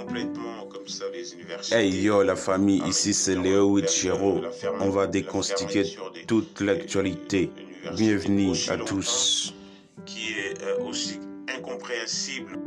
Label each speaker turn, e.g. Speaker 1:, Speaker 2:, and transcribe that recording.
Speaker 1: complètement comme ça les universités.
Speaker 2: Hey yo la famille, ah, ici c'est Léo
Speaker 1: La
Speaker 2: On va
Speaker 1: la
Speaker 2: déconstiquer toute l'actualité. Bienvenue à tous.
Speaker 1: Qui est euh, aussi incompréhensible